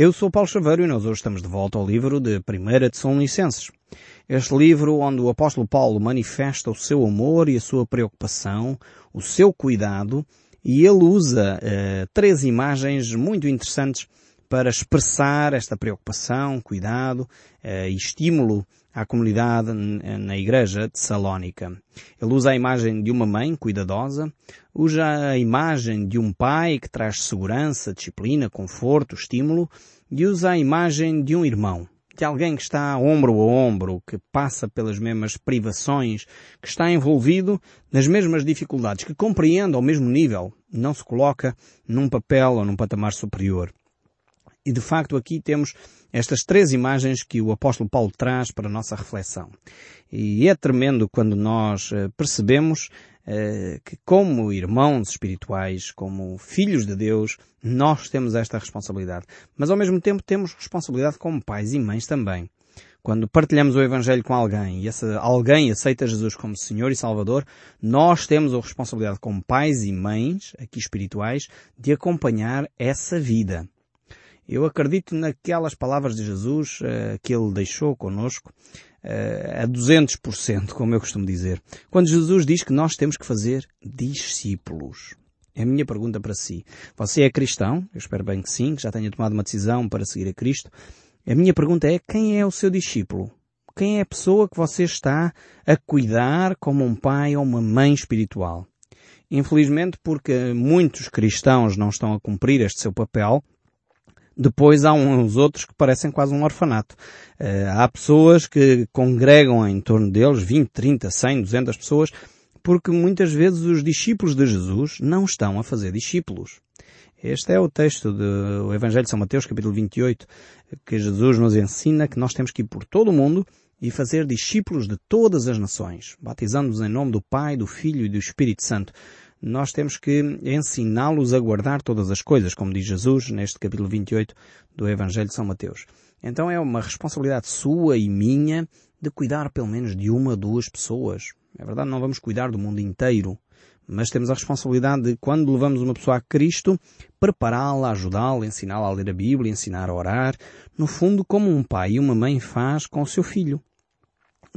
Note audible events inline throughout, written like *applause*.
Eu sou Paulo Chaveiro e nós hoje estamos de volta ao livro de 1 de São Licenses. Este livro onde o apóstolo Paulo manifesta o seu amor e a sua preocupação, o seu cuidado, e ele usa eh, três imagens muito interessantes para expressar esta preocupação, cuidado eh, e estímulo à comunidade na igreja de Salónica. Ele usa a imagem de uma mãe cuidadosa, usa a imagem de um pai que traz segurança, disciplina, conforto, estímulo, e usa a imagem de um irmão, de alguém que está ombro a ombro, que passa pelas mesmas privações, que está envolvido nas mesmas dificuldades, que compreende ao mesmo nível, não se coloca num papel ou num patamar superior. E de facto aqui temos estas três imagens que o apóstolo Paulo traz para a nossa reflexão. E é tremendo quando nós eh, percebemos eh, que como irmãos espirituais, como filhos de Deus, nós temos esta responsabilidade. Mas ao mesmo tempo temos responsabilidade como pais e mães também. Quando partilhamos o Evangelho com alguém e esse alguém aceita Jesus como Senhor e Salvador, nós temos a responsabilidade como pais e mães, aqui espirituais, de acompanhar essa vida. Eu acredito naquelas palavras de Jesus uh, que ele deixou conosco uh, a 200%, como eu costumo dizer. Quando Jesus diz que nós temos que fazer discípulos. É a minha pergunta para si. Você é cristão? Eu espero bem que sim, que já tenha tomado uma decisão para seguir a Cristo. A minha pergunta é quem é o seu discípulo? Quem é a pessoa que você está a cuidar como um pai ou uma mãe espiritual? Infelizmente, porque muitos cristãos não estão a cumprir este seu papel, depois há uns outros que parecem quase um orfanato. Uh, há pessoas que congregam em torno deles 20, 30, 100, 200 pessoas, porque muitas vezes os discípulos de Jesus não estão a fazer discípulos. Este é o texto do Evangelho de São Mateus, capítulo 28, que Jesus nos ensina que nós temos que ir por todo o mundo e fazer discípulos de todas as nações, batizando-os em nome do Pai, do Filho e do Espírito Santo nós temos que ensiná-los a guardar todas as coisas, como diz Jesus neste capítulo 28 do Evangelho de São Mateus. Então é uma responsabilidade sua e minha de cuidar pelo menos de uma, duas pessoas. É verdade, não vamos cuidar do mundo inteiro, mas temos a responsabilidade de, quando levamos uma pessoa a Cristo, prepará-la, ajudá-la, ensiná-la a ler a Bíblia, ensinar a orar, no fundo como um pai e uma mãe faz com o seu filho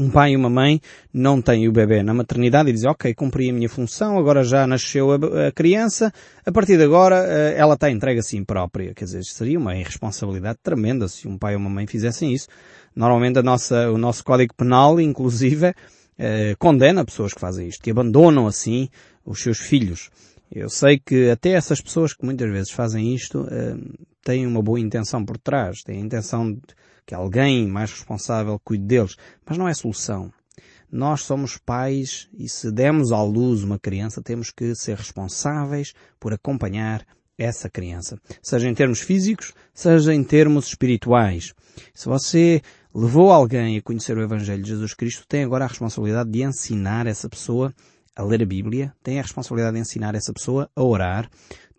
um pai e uma mãe não têm o bebê na maternidade e dizem, ok, cumpri a minha função, agora já nasceu a, a criança, a partir de agora eh, ela está entregue a si própria. Quer dizer, seria uma irresponsabilidade tremenda se um pai ou uma mãe fizessem isso. Normalmente a nossa, o nosso Código Penal, inclusive, eh, condena pessoas que fazem isto, que abandonam assim os seus filhos. Eu sei que até essas pessoas que muitas vezes fazem isto eh, têm uma boa intenção por trás, têm a intenção de que alguém mais responsável cuide deles, mas não é solução. Nós somos pais e se demos à luz uma criança, temos que ser responsáveis por acompanhar essa criança. Seja em termos físicos, seja em termos espirituais. Se você levou alguém a conhecer o Evangelho de Jesus Cristo, tem agora a responsabilidade de ensinar essa pessoa a ler a Bíblia, tem a responsabilidade de ensinar essa pessoa a orar,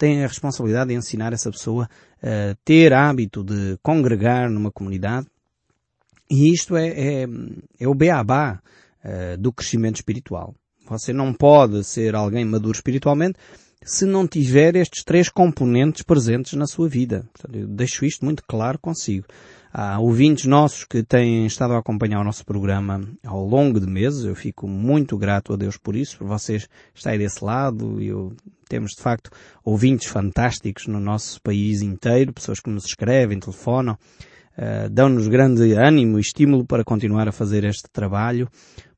tem a responsabilidade de ensinar essa pessoa a ter hábito de congregar numa comunidade. E isto é, é, é o beabá uh, do crescimento espiritual. Você não pode ser alguém maduro espiritualmente se não tiver estes três componentes presentes na sua vida. Portanto, eu deixo isto muito claro consigo. Há ouvintes nossos que têm estado a acompanhar o nosso programa ao longo de meses. Eu fico muito grato a Deus por isso, por vocês estarem desse lado. Eu, temos, de facto, ouvintes fantásticos no nosso país inteiro, pessoas que nos escrevem, telefonam, uh, dão-nos grande ânimo e estímulo para continuar a fazer este trabalho.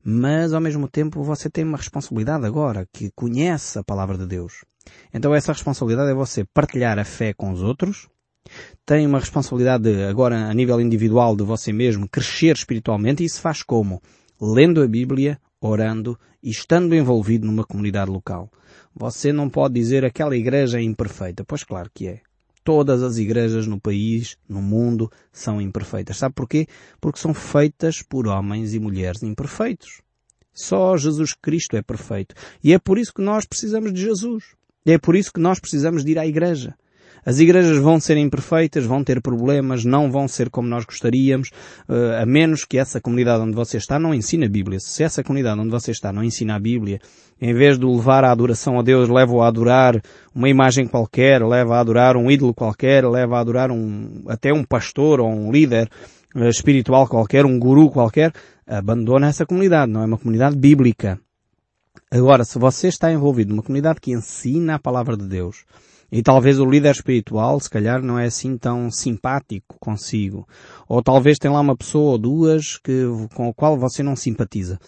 Mas, ao mesmo tempo, você tem uma responsabilidade agora, que conhece a palavra de Deus. Então essa responsabilidade é você partilhar a fé com os outros, tem uma responsabilidade agora a nível individual de você mesmo crescer espiritualmente e isso faz como? Lendo a Bíblia, orando e estando envolvido numa comunidade local. Você não pode dizer aquela igreja é imperfeita. Pois claro que é. Todas as igrejas no país, no mundo, são imperfeitas. Sabe porquê? Porque são feitas por homens e mulheres imperfeitos. Só Jesus Cristo é perfeito. E é por isso que nós precisamos de Jesus. É por isso que nós precisamos de ir à igreja. As igrejas vão ser imperfeitas, vão ter problemas, não vão ser como nós gostaríamos, uh, a menos que essa comunidade onde você está não ensine a Bíblia. Se essa comunidade onde você está não ensina a Bíblia, em vez de levar à adoração a Deus, leva-o a adorar uma imagem qualquer, leva a adorar um ídolo qualquer, leva a adorar um, até um pastor ou um líder uh, espiritual qualquer, um guru qualquer, abandona essa comunidade, não é uma comunidade bíblica. Agora, se você está envolvido numa comunidade que ensina a palavra de Deus, e talvez o líder espiritual, se calhar, não é assim tão simpático consigo. Ou talvez tem lá uma pessoa ou duas que, com a qual você não simpatiza.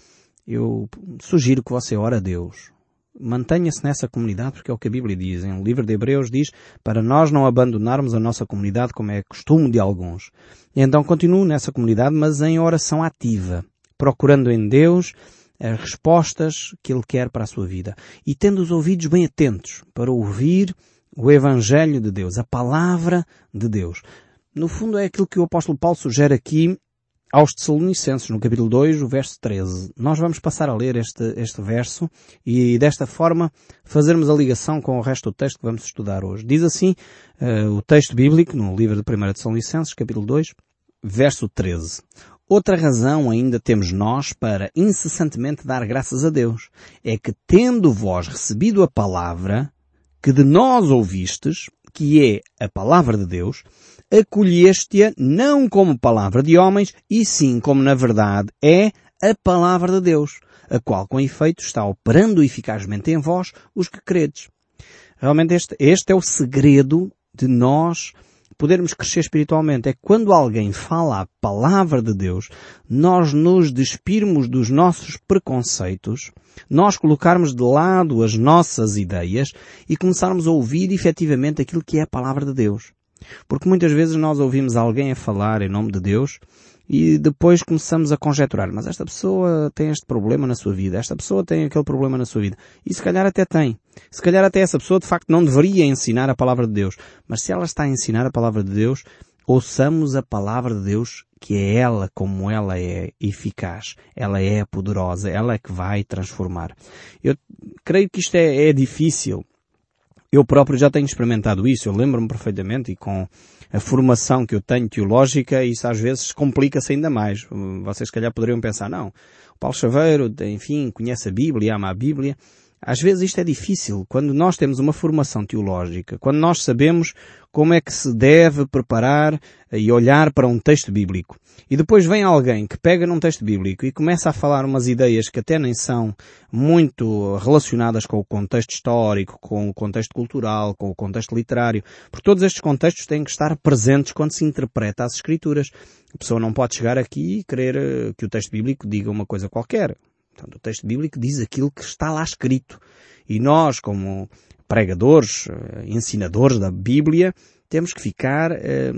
Eu sugiro que você ore a Deus. Mantenha-se nessa comunidade porque é o que a Bíblia diz. Em o livro de Hebreus diz para nós não abandonarmos a nossa comunidade como é costume de alguns. Então continue nessa comunidade, mas em oração ativa. Procurando em Deus as respostas que Ele quer para a sua vida. E tendo os ouvidos bem atentos para ouvir o Evangelho de Deus, a Palavra de Deus. No fundo é aquilo que o apóstolo Paulo sugere aqui aos Tessalonicenses, no capítulo 2, o verso 13. Nós vamos passar a ler este, este verso e desta forma fazermos a ligação com o resto do texto que vamos estudar hoje. Diz assim uh, o texto bíblico no livro de 1 Tessalonicenses, capítulo 2, verso 13. Outra razão ainda temos nós para incessantemente dar graças a Deus é que tendo vós recebido a palavra que de nós ouvistes, que é a palavra de Deus, acolheste-a não como palavra de homens, e sim como na verdade é a palavra de Deus, a qual com efeito está operando eficazmente em vós os que credes. Realmente este, este é o segredo de nós podermos crescer espiritualmente é quando alguém fala a palavra de Deus, nós nos despirmos dos nossos preconceitos, nós colocarmos de lado as nossas ideias e começarmos a ouvir efetivamente aquilo que é a palavra de Deus. Porque muitas vezes nós ouvimos alguém a falar em nome de Deus e depois começamos a conjecturar, mas esta pessoa tem este problema na sua vida, esta pessoa tem aquele problema na sua vida. E se calhar até tem. Se calhar até essa pessoa de facto não deveria ensinar a palavra de Deus. Mas se ela está a ensinar a palavra de Deus, ouçamos a palavra de Deus que é ela como ela é eficaz, ela é poderosa, ela é que vai transformar. Eu creio que isto é, é difícil. Eu próprio já tenho experimentado isso, eu lembro-me perfeitamente e com a formação que eu tenho teológica, isso às vezes complica-se ainda mais. Vocês, se calhar, poderiam pensar, não, o Paulo Chaveiro, enfim, conhece a Bíblia, ama a Bíblia. Às vezes isto é difícil. Quando nós temos uma formação teológica, quando nós sabemos como é que se deve preparar e olhar para um texto bíblico. E depois vem alguém que pega num texto bíblico e começa a falar umas ideias que até nem são muito relacionadas com o contexto histórico, com o contexto cultural, com o contexto literário. Porque todos estes contextos têm que estar presentes quando se interpreta as escrituras. A pessoa não pode chegar aqui e querer eh, que o texto bíblico diga uma coisa qualquer. Portanto, o texto bíblico diz aquilo que está lá escrito. E nós, como pregadores, eh, ensinadores da Bíblia, temos que ficar eh,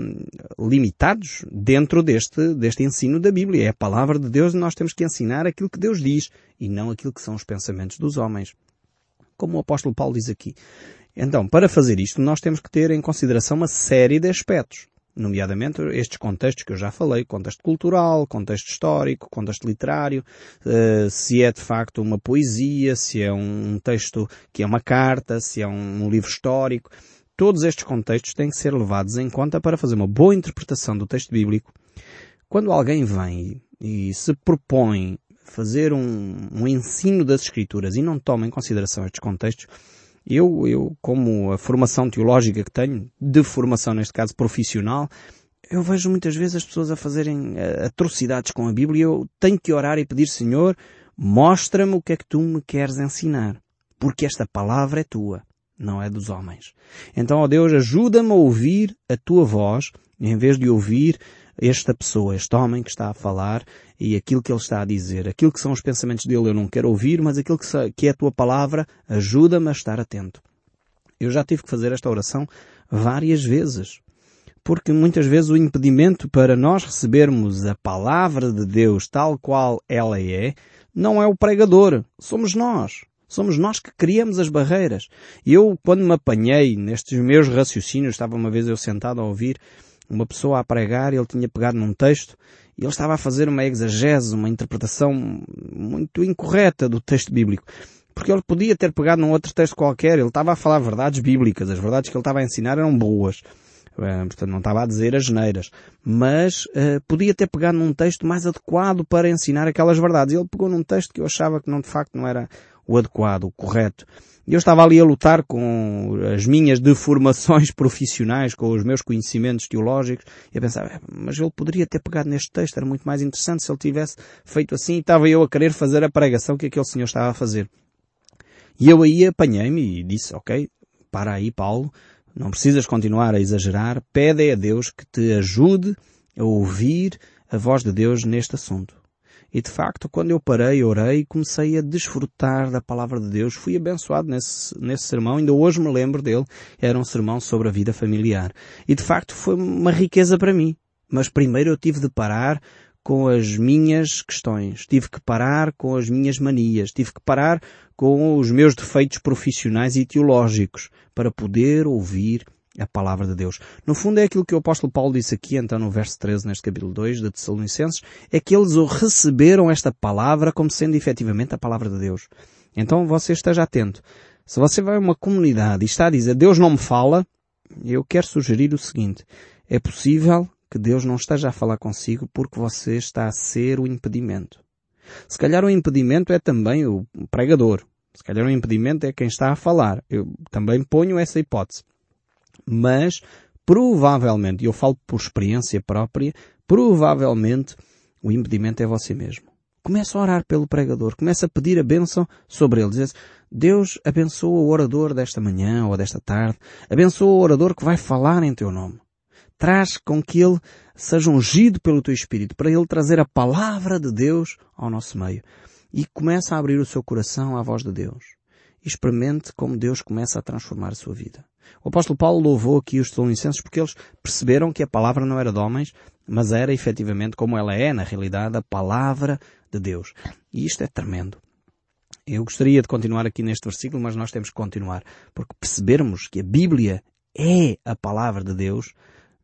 limitados dentro deste, deste ensino da Bíblia. É a palavra de Deus e nós temos que ensinar aquilo que Deus diz e não aquilo que são os pensamentos dos homens. Como o apóstolo Paulo diz aqui. Então, para fazer isto, nós temos que ter em consideração uma série de aspectos nomeadamente estes contextos que eu já falei, contexto cultural, contexto histórico, contexto literário, uh, se é de facto uma poesia, se é um texto que é uma carta, se é um, um livro histórico. Todos estes contextos têm que ser levados em conta para fazer uma boa interpretação do texto bíblico. Quando alguém vem e se propõe fazer um, um ensino das Escrituras e não toma em consideração estes contextos, eu, eu, como a formação teológica que tenho, de formação neste caso profissional, eu vejo muitas vezes as pessoas a fazerem eh, atrocidades com a Bíblia e eu tenho que orar e pedir, Senhor, mostra-me o que é que tu me queres ensinar. Porque esta palavra é tua, não é dos homens. Então, ó Deus, ajuda-me a ouvir a tua voz, em vez de ouvir esta pessoa, este homem que está a falar e aquilo que ele está a dizer, aquilo que são os pensamentos dele eu não quero ouvir, mas aquilo que é a tua palavra ajuda-me a estar atento. Eu já tive que fazer esta oração várias vezes. Porque muitas vezes o impedimento para nós recebermos a palavra de Deus tal qual ela é, não é o pregador, somos nós. Somos nós que criamos as barreiras. Eu, quando me apanhei nestes meus raciocínios, estava uma vez eu sentado a ouvir uma pessoa a pregar, ele tinha pegado num texto e ele estava a fazer uma exegese, uma interpretação muito incorreta do texto bíblico. Porque ele podia ter pegado num outro texto qualquer, ele estava a falar verdades bíblicas, as verdades que ele estava a ensinar eram boas. Uh, portanto, não estava a dizer as geneiras. Mas uh, podia ter pegado num texto mais adequado para ensinar aquelas verdades. Ele pegou num texto que eu achava que não, de facto não era o adequado, o correto. Eu estava ali a lutar com as minhas deformações *laughs* profissionais, com os meus conhecimentos teológicos, e a pensar, é, mas ele poderia ter pegado neste texto, era muito mais interessante se ele tivesse feito assim, e estava eu a querer fazer a pregação que aquele senhor estava a fazer. E eu aí apanhei-me e disse, ok, para aí Paulo, não precisas continuar a exagerar, pede a Deus que te ajude a ouvir a voz de Deus neste assunto. E de facto, quando eu parei, orei, comecei a desfrutar da palavra de Deus. Fui abençoado nesse, nesse sermão, ainda hoje me lembro dele. Era um sermão sobre a vida familiar. E de facto foi uma riqueza para mim. Mas primeiro eu tive de parar com as minhas questões. Tive que parar com as minhas manias. Tive que parar com os meus defeitos profissionais e teológicos para poder ouvir a palavra de Deus. No fundo é aquilo que o apóstolo Paulo disse aqui, então no verso 13, neste capítulo 2 de Tessalonicenses, é que eles receberam esta palavra como sendo efetivamente a palavra de Deus. Então você esteja atento. Se você vai a uma comunidade e está a dizer Deus não me fala, eu quero sugerir o seguinte. É possível que Deus não esteja a falar consigo porque você está a ser o impedimento. Se calhar o impedimento é também o pregador. Se calhar o impedimento é quem está a falar. Eu também ponho essa hipótese mas provavelmente, e eu falo por experiência própria, provavelmente o impedimento é você mesmo. Começa a orar pelo pregador, começa a pedir a bênção sobre ele. Diz Deus abençoa o orador desta manhã ou desta tarde, abençoa o orador que vai falar em teu nome. Traz com que ele seja ungido pelo teu Espírito, para ele trazer a palavra de Deus ao nosso meio. E começa a abrir o seu coração à voz de Deus. Experimente como Deus começa a transformar a sua vida. O apóstolo Paulo louvou aqui os Tessalonicenses porque eles perceberam que a palavra não era de homens, mas era efetivamente como ela é, na realidade, a palavra de Deus. E isto é tremendo. Eu gostaria de continuar aqui neste versículo, mas nós temos que continuar, porque percebermos que a Bíblia é a palavra de Deus,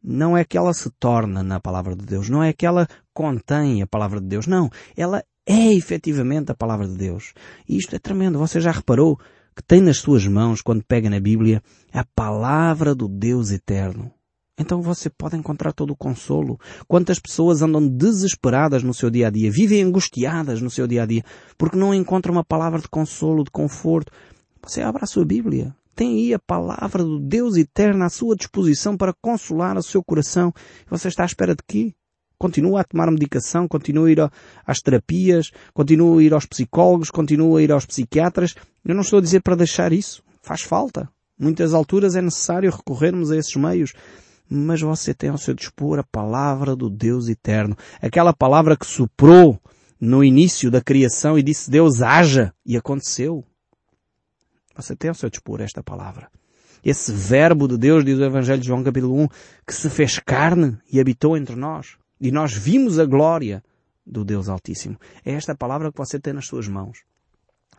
não é que ela se torna na palavra de Deus, não é que ela contém a palavra de Deus, não. Ela é efetivamente a palavra de Deus. E isto é tremendo. Você já reparou que tem nas suas mãos, quando pega na Bíblia, a palavra do Deus eterno. Então você pode encontrar todo o consolo. Quantas pessoas andam desesperadas no seu dia a dia, vivem angustiadas no seu dia a dia, porque não encontram uma palavra de consolo, de conforto. Você abra a sua Bíblia. Tem aí a palavra do Deus eterno à sua disposição para consolar o seu coração. Você está à espera de quê? Continua a tomar medicação, continua a ir às terapias, continua a ir aos psicólogos, continua a ir aos psiquiatras. Eu não estou a dizer para deixar isso. Faz falta. Muitas alturas é necessário recorrermos a esses meios. Mas você tem ao seu dispor a palavra do Deus eterno. Aquela palavra que soprou no início da criação e disse Deus haja e aconteceu. Você tem ao seu dispor esta palavra. Esse verbo de Deus, diz o Evangelho de João capítulo 1, que se fez carne e habitou entre nós. E nós vimos a glória do Deus Altíssimo. É esta palavra que você tem nas suas mãos.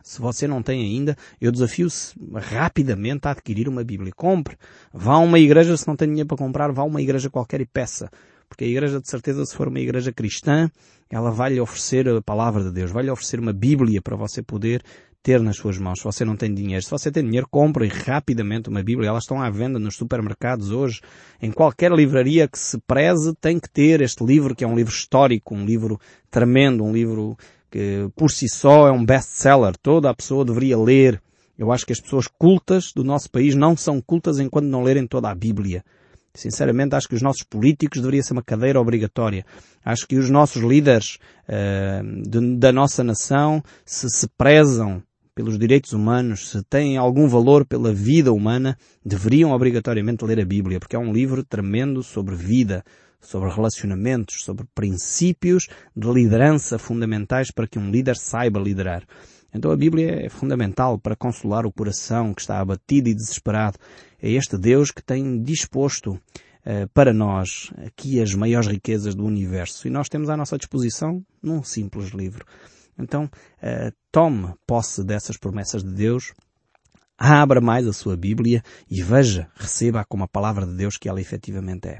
Se você não tem ainda, eu desafio-se rapidamente a adquirir uma Bíblia. Compre. Vá a uma igreja, se não tem dinheiro para comprar, vá a uma igreja qualquer e peça. Porque a igreja, de certeza, se for uma igreja cristã, ela vai lhe oferecer a palavra de Deus, vai lhe oferecer uma Bíblia para você poder ter nas suas mãos. Se você não tem dinheiro, se você tem dinheiro, compre rapidamente uma Bíblia. Elas estão à venda nos supermercados hoje. Em qualquer livraria que se preze, tem que ter este livro, que é um livro histórico, um livro tremendo, um livro que por si só é um best-seller. Toda a pessoa deveria ler. Eu acho que as pessoas cultas do nosso país não são cultas enquanto não lerem toda a Bíblia. Sinceramente, acho que os nossos políticos deveria ser uma cadeira obrigatória. Acho que os nossos líderes uh, de, da nossa nação, se se prezam pelos direitos humanos, se têm algum valor pela vida humana, deveriam obrigatoriamente ler a Bíblia, porque é um livro tremendo sobre vida, sobre relacionamentos, sobre princípios de liderança fundamentais para que um líder saiba liderar. Então a Bíblia é fundamental para consolar o coração que está abatido e desesperado. É este Deus que tem disposto uh, para nós aqui as maiores riquezas do universo e nós temos à nossa disposição num simples livro. Então, uh, tome posse dessas promessas de Deus, abra mais a sua Bíblia e veja, receba como a palavra de Deus que ela efetivamente é.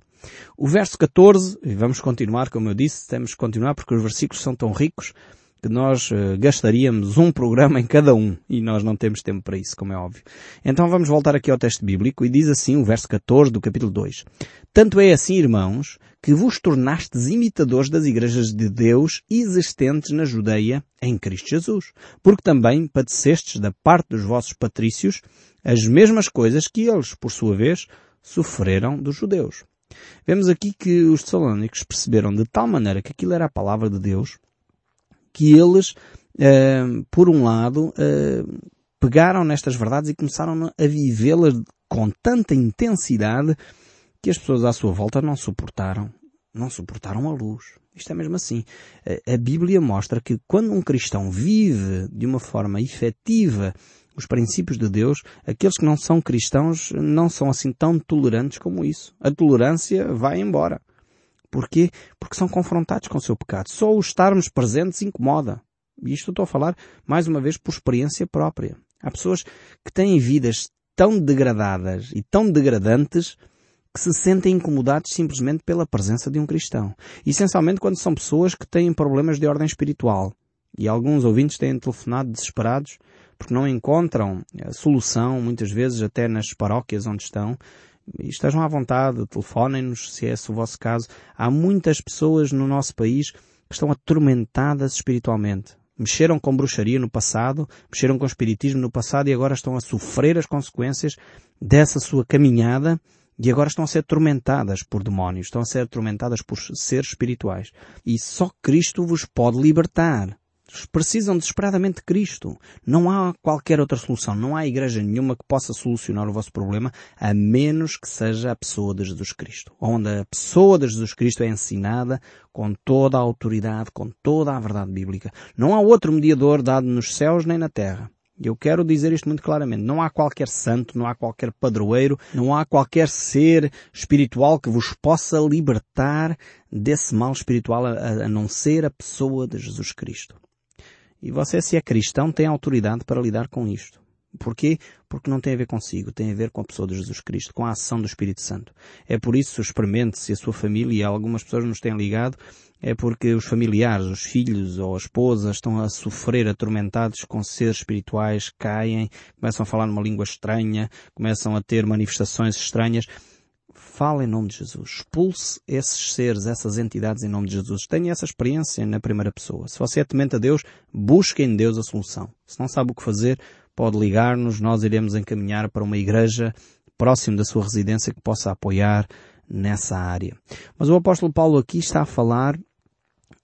O verso 14, e vamos continuar, como eu disse, temos que continuar porque os versículos são tão ricos. que nós uh, gastaríamos um programa em cada um e nós não temos tempo para isso, como é óbvio. Então vamos voltar aqui ao texto bíblico e diz assim o verso 14 do capítulo 2. Tanto é assim, irmãos, que vos tornastes imitadores das igrejas de Deus existentes na Judeia em Cristo Jesus, porque também padecestes da parte dos vossos patrícios as mesmas coisas que eles, por sua vez, sofreram dos judeus. Vemos aqui que os tessalónicos perceberam de tal maneira que aquilo era a palavra de Deus, que eles, uh, por um lado, uh, pegaram nestas verdades e começaram a vivê-las com tanta intensidade que as pessoas à sua volta não suportaram, não suportaram a luz. Isto é mesmo assim. A Bíblia mostra que quando um cristão vive de uma forma efetiva os princípios de Deus, aqueles que não são cristãos não são assim tão tolerantes como isso. A tolerância vai embora. Porquê? Porque são confrontados com o seu pecado. Só o estarmos presentes incomoda. E isto estou a falar, mais uma vez, por experiência própria. Há pessoas que têm vidas tão degradadas e tão degradantes que se sentem incomodados simplesmente pela presença de um cristão. Essencialmente quando são pessoas que têm problemas de ordem espiritual. E alguns ouvintes têm telefonado desesperados porque não encontram a solução, muitas vezes até nas paróquias onde estão, estejam à vontade, telefonem-nos se é esse o vosso caso. Há muitas pessoas no nosso país que estão atormentadas espiritualmente. Mexeram com bruxaria no passado, mexeram com espiritismo no passado e agora estão a sofrer as consequências dessa sua caminhada e agora estão a ser atormentadas por demónios, estão a ser atormentadas por seres espirituais. E só Cristo vos pode libertar precisam desesperadamente de Cristo. Não há qualquer outra solução. Não há igreja nenhuma que possa solucionar o vosso problema a menos que seja a pessoa de Jesus Cristo. Onde a pessoa de Jesus Cristo é ensinada com toda a autoridade, com toda a verdade bíblica. Não há outro mediador dado nos céus nem na terra. Eu quero dizer isto muito claramente. Não há qualquer santo, não há qualquer padroeiro, não há qualquer ser espiritual que vos possa libertar desse mal espiritual a, a não ser a pessoa de Jesus Cristo. E você, se é cristão, tem autoridade para lidar com isto. Porquê? Porque não tem a ver consigo, tem a ver com a pessoa de Jesus Cristo, com a ação do Espírito Santo. É por isso, experimente se a sua família, algumas pessoas nos têm ligado, é porque os familiares, os filhos ou a esposa estão a sofrer atormentados com seres espirituais, caem, começam a falar numa língua estranha, começam a ter manifestações estranhas. Fala em nome de Jesus. Expulse esses seres, essas entidades em nome de Jesus. Tenha essa experiência na primeira pessoa. Se você é temente a Deus, busque em Deus a solução. Se não sabe o que fazer, pode ligar-nos. Nós iremos encaminhar para uma igreja próximo da sua residência que possa apoiar nessa área. Mas o apóstolo Paulo aqui está a falar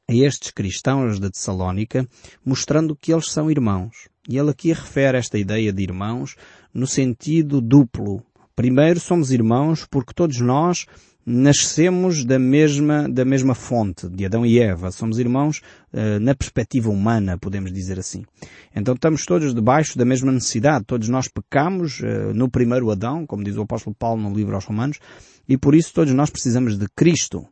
a estes cristãos de Tessalónica, mostrando que eles são irmãos. E ele aqui refere esta ideia de irmãos no sentido duplo. Primeiro, somos irmãos porque todos nós nascemos da mesma, da mesma fonte, de Adão e Eva. Somos irmãos uh, na perspectiva humana, podemos dizer assim. Então estamos todos debaixo da mesma necessidade. Todos nós pecamos uh, no primeiro Adão, como diz o apóstolo Paulo no livro aos Romanos, e por isso todos nós precisamos de Cristo.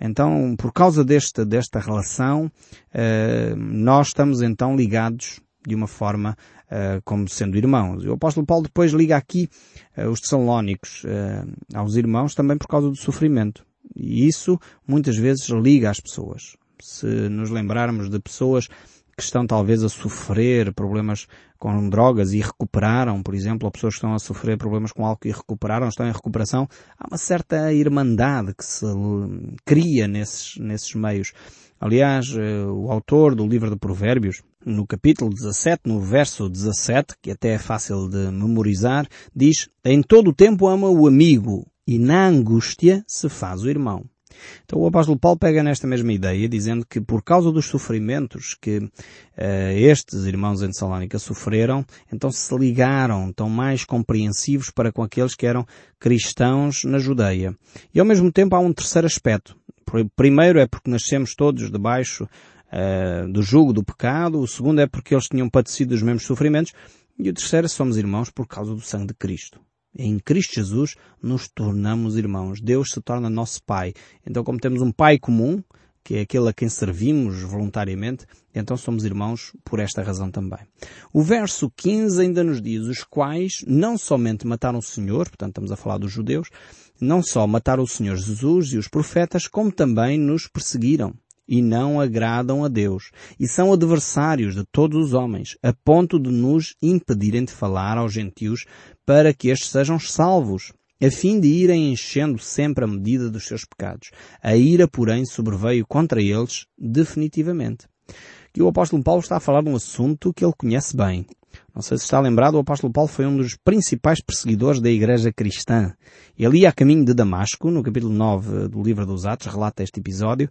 Então, por causa desta, desta relação, uh, nós estamos então ligados de uma forma uh, como sendo irmãos. O apóstolo Paulo depois liga aqui uh, os tessalónicos uh, aos irmãos também por causa do sofrimento. E isso muitas vezes liga as pessoas. Se nos lembrarmos de pessoas que estão talvez a sofrer problemas com drogas e recuperaram, por exemplo, ou pessoas que estão a sofrer problemas com álcool e recuperaram, estão em recuperação, há uma certa irmandade que se cria nesses, nesses meios. Aliás, o autor do livro de Provérbios, no capítulo 17, no verso 17, que até é fácil de memorizar, diz, em todo o tempo ama o amigo e na angústia se faz o irmão. Então o apóstolo Paulo pega nesta mesma ideia, dizendo que por causa dos sofrimentos que uh, estes irmãos em Salónica sofreram, então se ligaram, tão mais compreensivos para com aqueles que eram cristãos na Judeia. E ao mesmo tempo há um terceiro aspecto. Primeiro é porque nascemos todos debaixo uh, do jugo do pecado, o segundo é porque eles tinham padecido os mesmos sofrimentos, e o terceiro é somos irmãos por causa do sangue de Cristo. Em Cristo Jesus nos tornamos irmãos. Deus se torna nosso Pai. Então como temos um Pai comum, que é aquele a quem servimos voluntariamente, então somos irmãos por esta razão também. O verso 15 ainda nos diz, os quais não somente mataram o Senhor, portanto estamos a falar dos judeus, não só mataram o Senhor Jesus e os profetas, como também nos perseguiram e não agradam a Deus, e são adversários de todos os homens, a ponto de nos impedirem de falar aos gentios para que estes sejam salvos, a fim de irem enchendo sempre a medida dos seus pecados. A ira, porém, sobreveio contra eles definitivamente. Que o apóstolo Paulo está a falar de um assunto que ele conhece bem. Não sei se está lembrado, o apóstolo Paulo foi um dos principais perseguidores da igreja cristã. Ele ia a caminho de Damasco, no capítulo 9 do livro dos Atos, relata este episódio,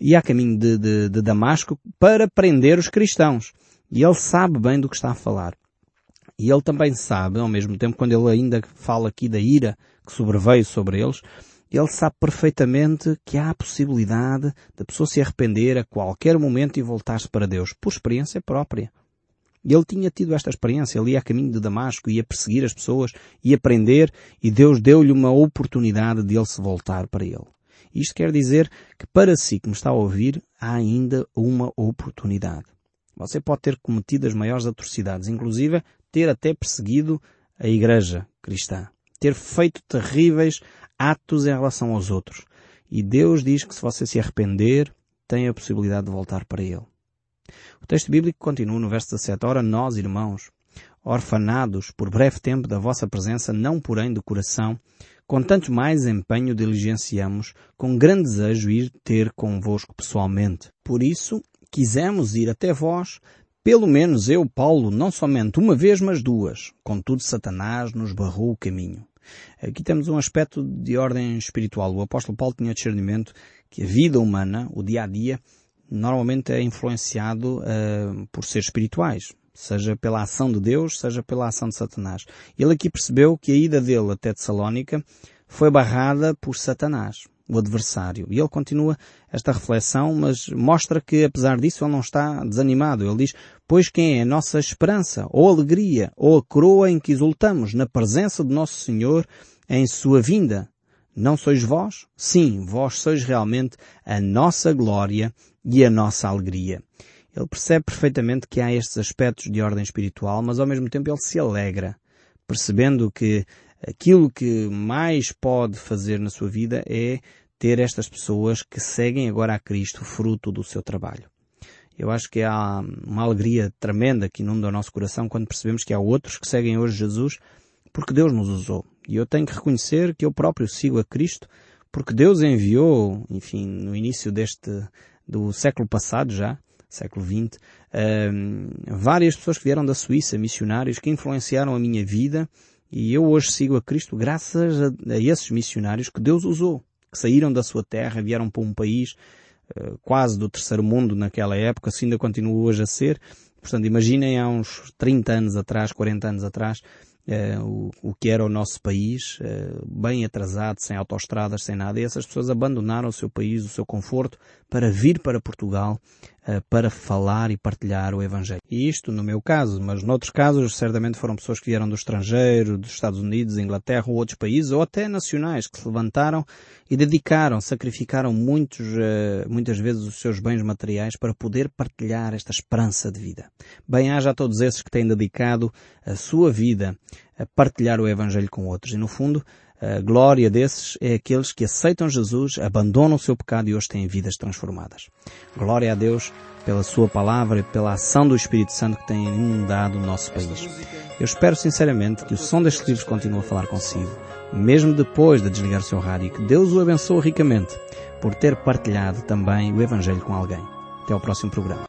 ia a caminho de, de, de Damasco para prender os cristãos. E ele sabe bem do que está a falar. E ele também sabe, ao mesmo tempo, quando ele ainda fala aqui da ira que sobreveio sobre eles, ele sabe perfeitamente que há a possibilidade da pessoa se arrepender a qualquer momento e voltar-se para Deus, por experiência própria. Ele tinha tido esta experiência, ia a caminho de Damasco, ia perseguir as pessoas, ia prender, e Deus deu-lhe uma oportunidade de ele se voltar para ele. Isto quer dizer que para si que me está a ouvir, há ainda uma oportunidade. Você pode ter cometido as maiores atrocidades, inclusive ter até perseguido a igreja cristã, ter feito terríveis atos em relação aos outros. E Deus diz que se você se arrepender, tem a possibilidade de voltar para Ele. O texto bíblico continua no verso 17. Ora, nós, irmãos, orfanados por breve tempo da vossa presença, não porém do coração, com tanto mais empenho diligenciamos, com grande desejo ir ter convosco pessoalmente. Por isso, quisemos ir até vós, pelo menos eu, Paulo, não somente uma vez, mas duas. Contudo, Satanás nos barrou o caminho. Aqui temos um aspecto de ordem espiritual. O apóstolo Paulo tinha discernimento que a vida humana, o dia a dia, normalmente é influenciado uh, por seres espirituais, seja pela ação de Deus, seja pela ação de Satanás. Ele aqui percebeu que a ida dele até Tessalónica foi barrada por Satanás, o adversário. E ele continua esta reflexão, mas mostra que apesar disso ele não está desanimado. Ele diz, pois quem é a nossa esperança, ou alegria, ou a coroa em que exultamos na presença de nosso Senhor em sua vinda? Não sois vós? Sim, vós sois realmente a nossa glória e a nossa alegria. Ele percebe perfeitamente que há estes aspectos de ordem espiritual, mas ao mesmo tempo ele se alegra, percebendo que aquilo que mais pode fazer na sua vida é ter estas pessoas que seguem agora a Cristo, fruto do seu trabalho. Eu acho que há uma alegria tremenda que inunda o nosso coração quando percebemos que há outros que seguem hoje Jesus porque Deus nos usou. E eu tenho que reconhecer que eu próprio sigo a Cristo porque Deus enviou, enfim, no início deste, do século passado já, século XX, um, várias pessoas que vieram da Suíça, missionários, que influenciaram a minha vida e eu hoje sigo a Cristo graças a, a esses missionários que Deus usou, que saíram da sua terra, vieram para um país uh, quase do terceiro mundo naquela época, assim ainda continua hoje a ser. Portanto, imaginem há uns 30 anos atrás, 40 anos atrás, Uh, o, o, que era o nosso país, uh, bem atrasado, sem autoestradas, sem nada, e essas pessoas abandonaram o seu país, o seu conforto, para vir para Portugal, para falar e partilhar o Evangelho. E isto no meu caso, mas noutros casos certamente foram pessoas que vieram do estrangeiro, dos Estados Unidos, Inglaterra ou outros países, ou até nacionais, que se levantaram e dedicaram, sacrificaram muitos, muitas vezes os seus bens materiais para poder partilhar esta esperança de vida. Bem haja a todos esses que têm dedicado a sua vida a partilhar o Evangelho com outros. E no fundo, a glória desses é aqueles que aceitam Jesus, abandonam o seu pecado e hoje têm vidas transformadas. Glória a Deus pela sua palavra e pela ação do Espírito Santo que tem inundado o nosso país. Eu espero sinceramente que o som destes livros continue a falar consigo, mesmo depois de desligar o seu rádio, e que Deus o abençoe ricamente por ter partilhado também o Evangelho com alguém. Até ao próximo programa.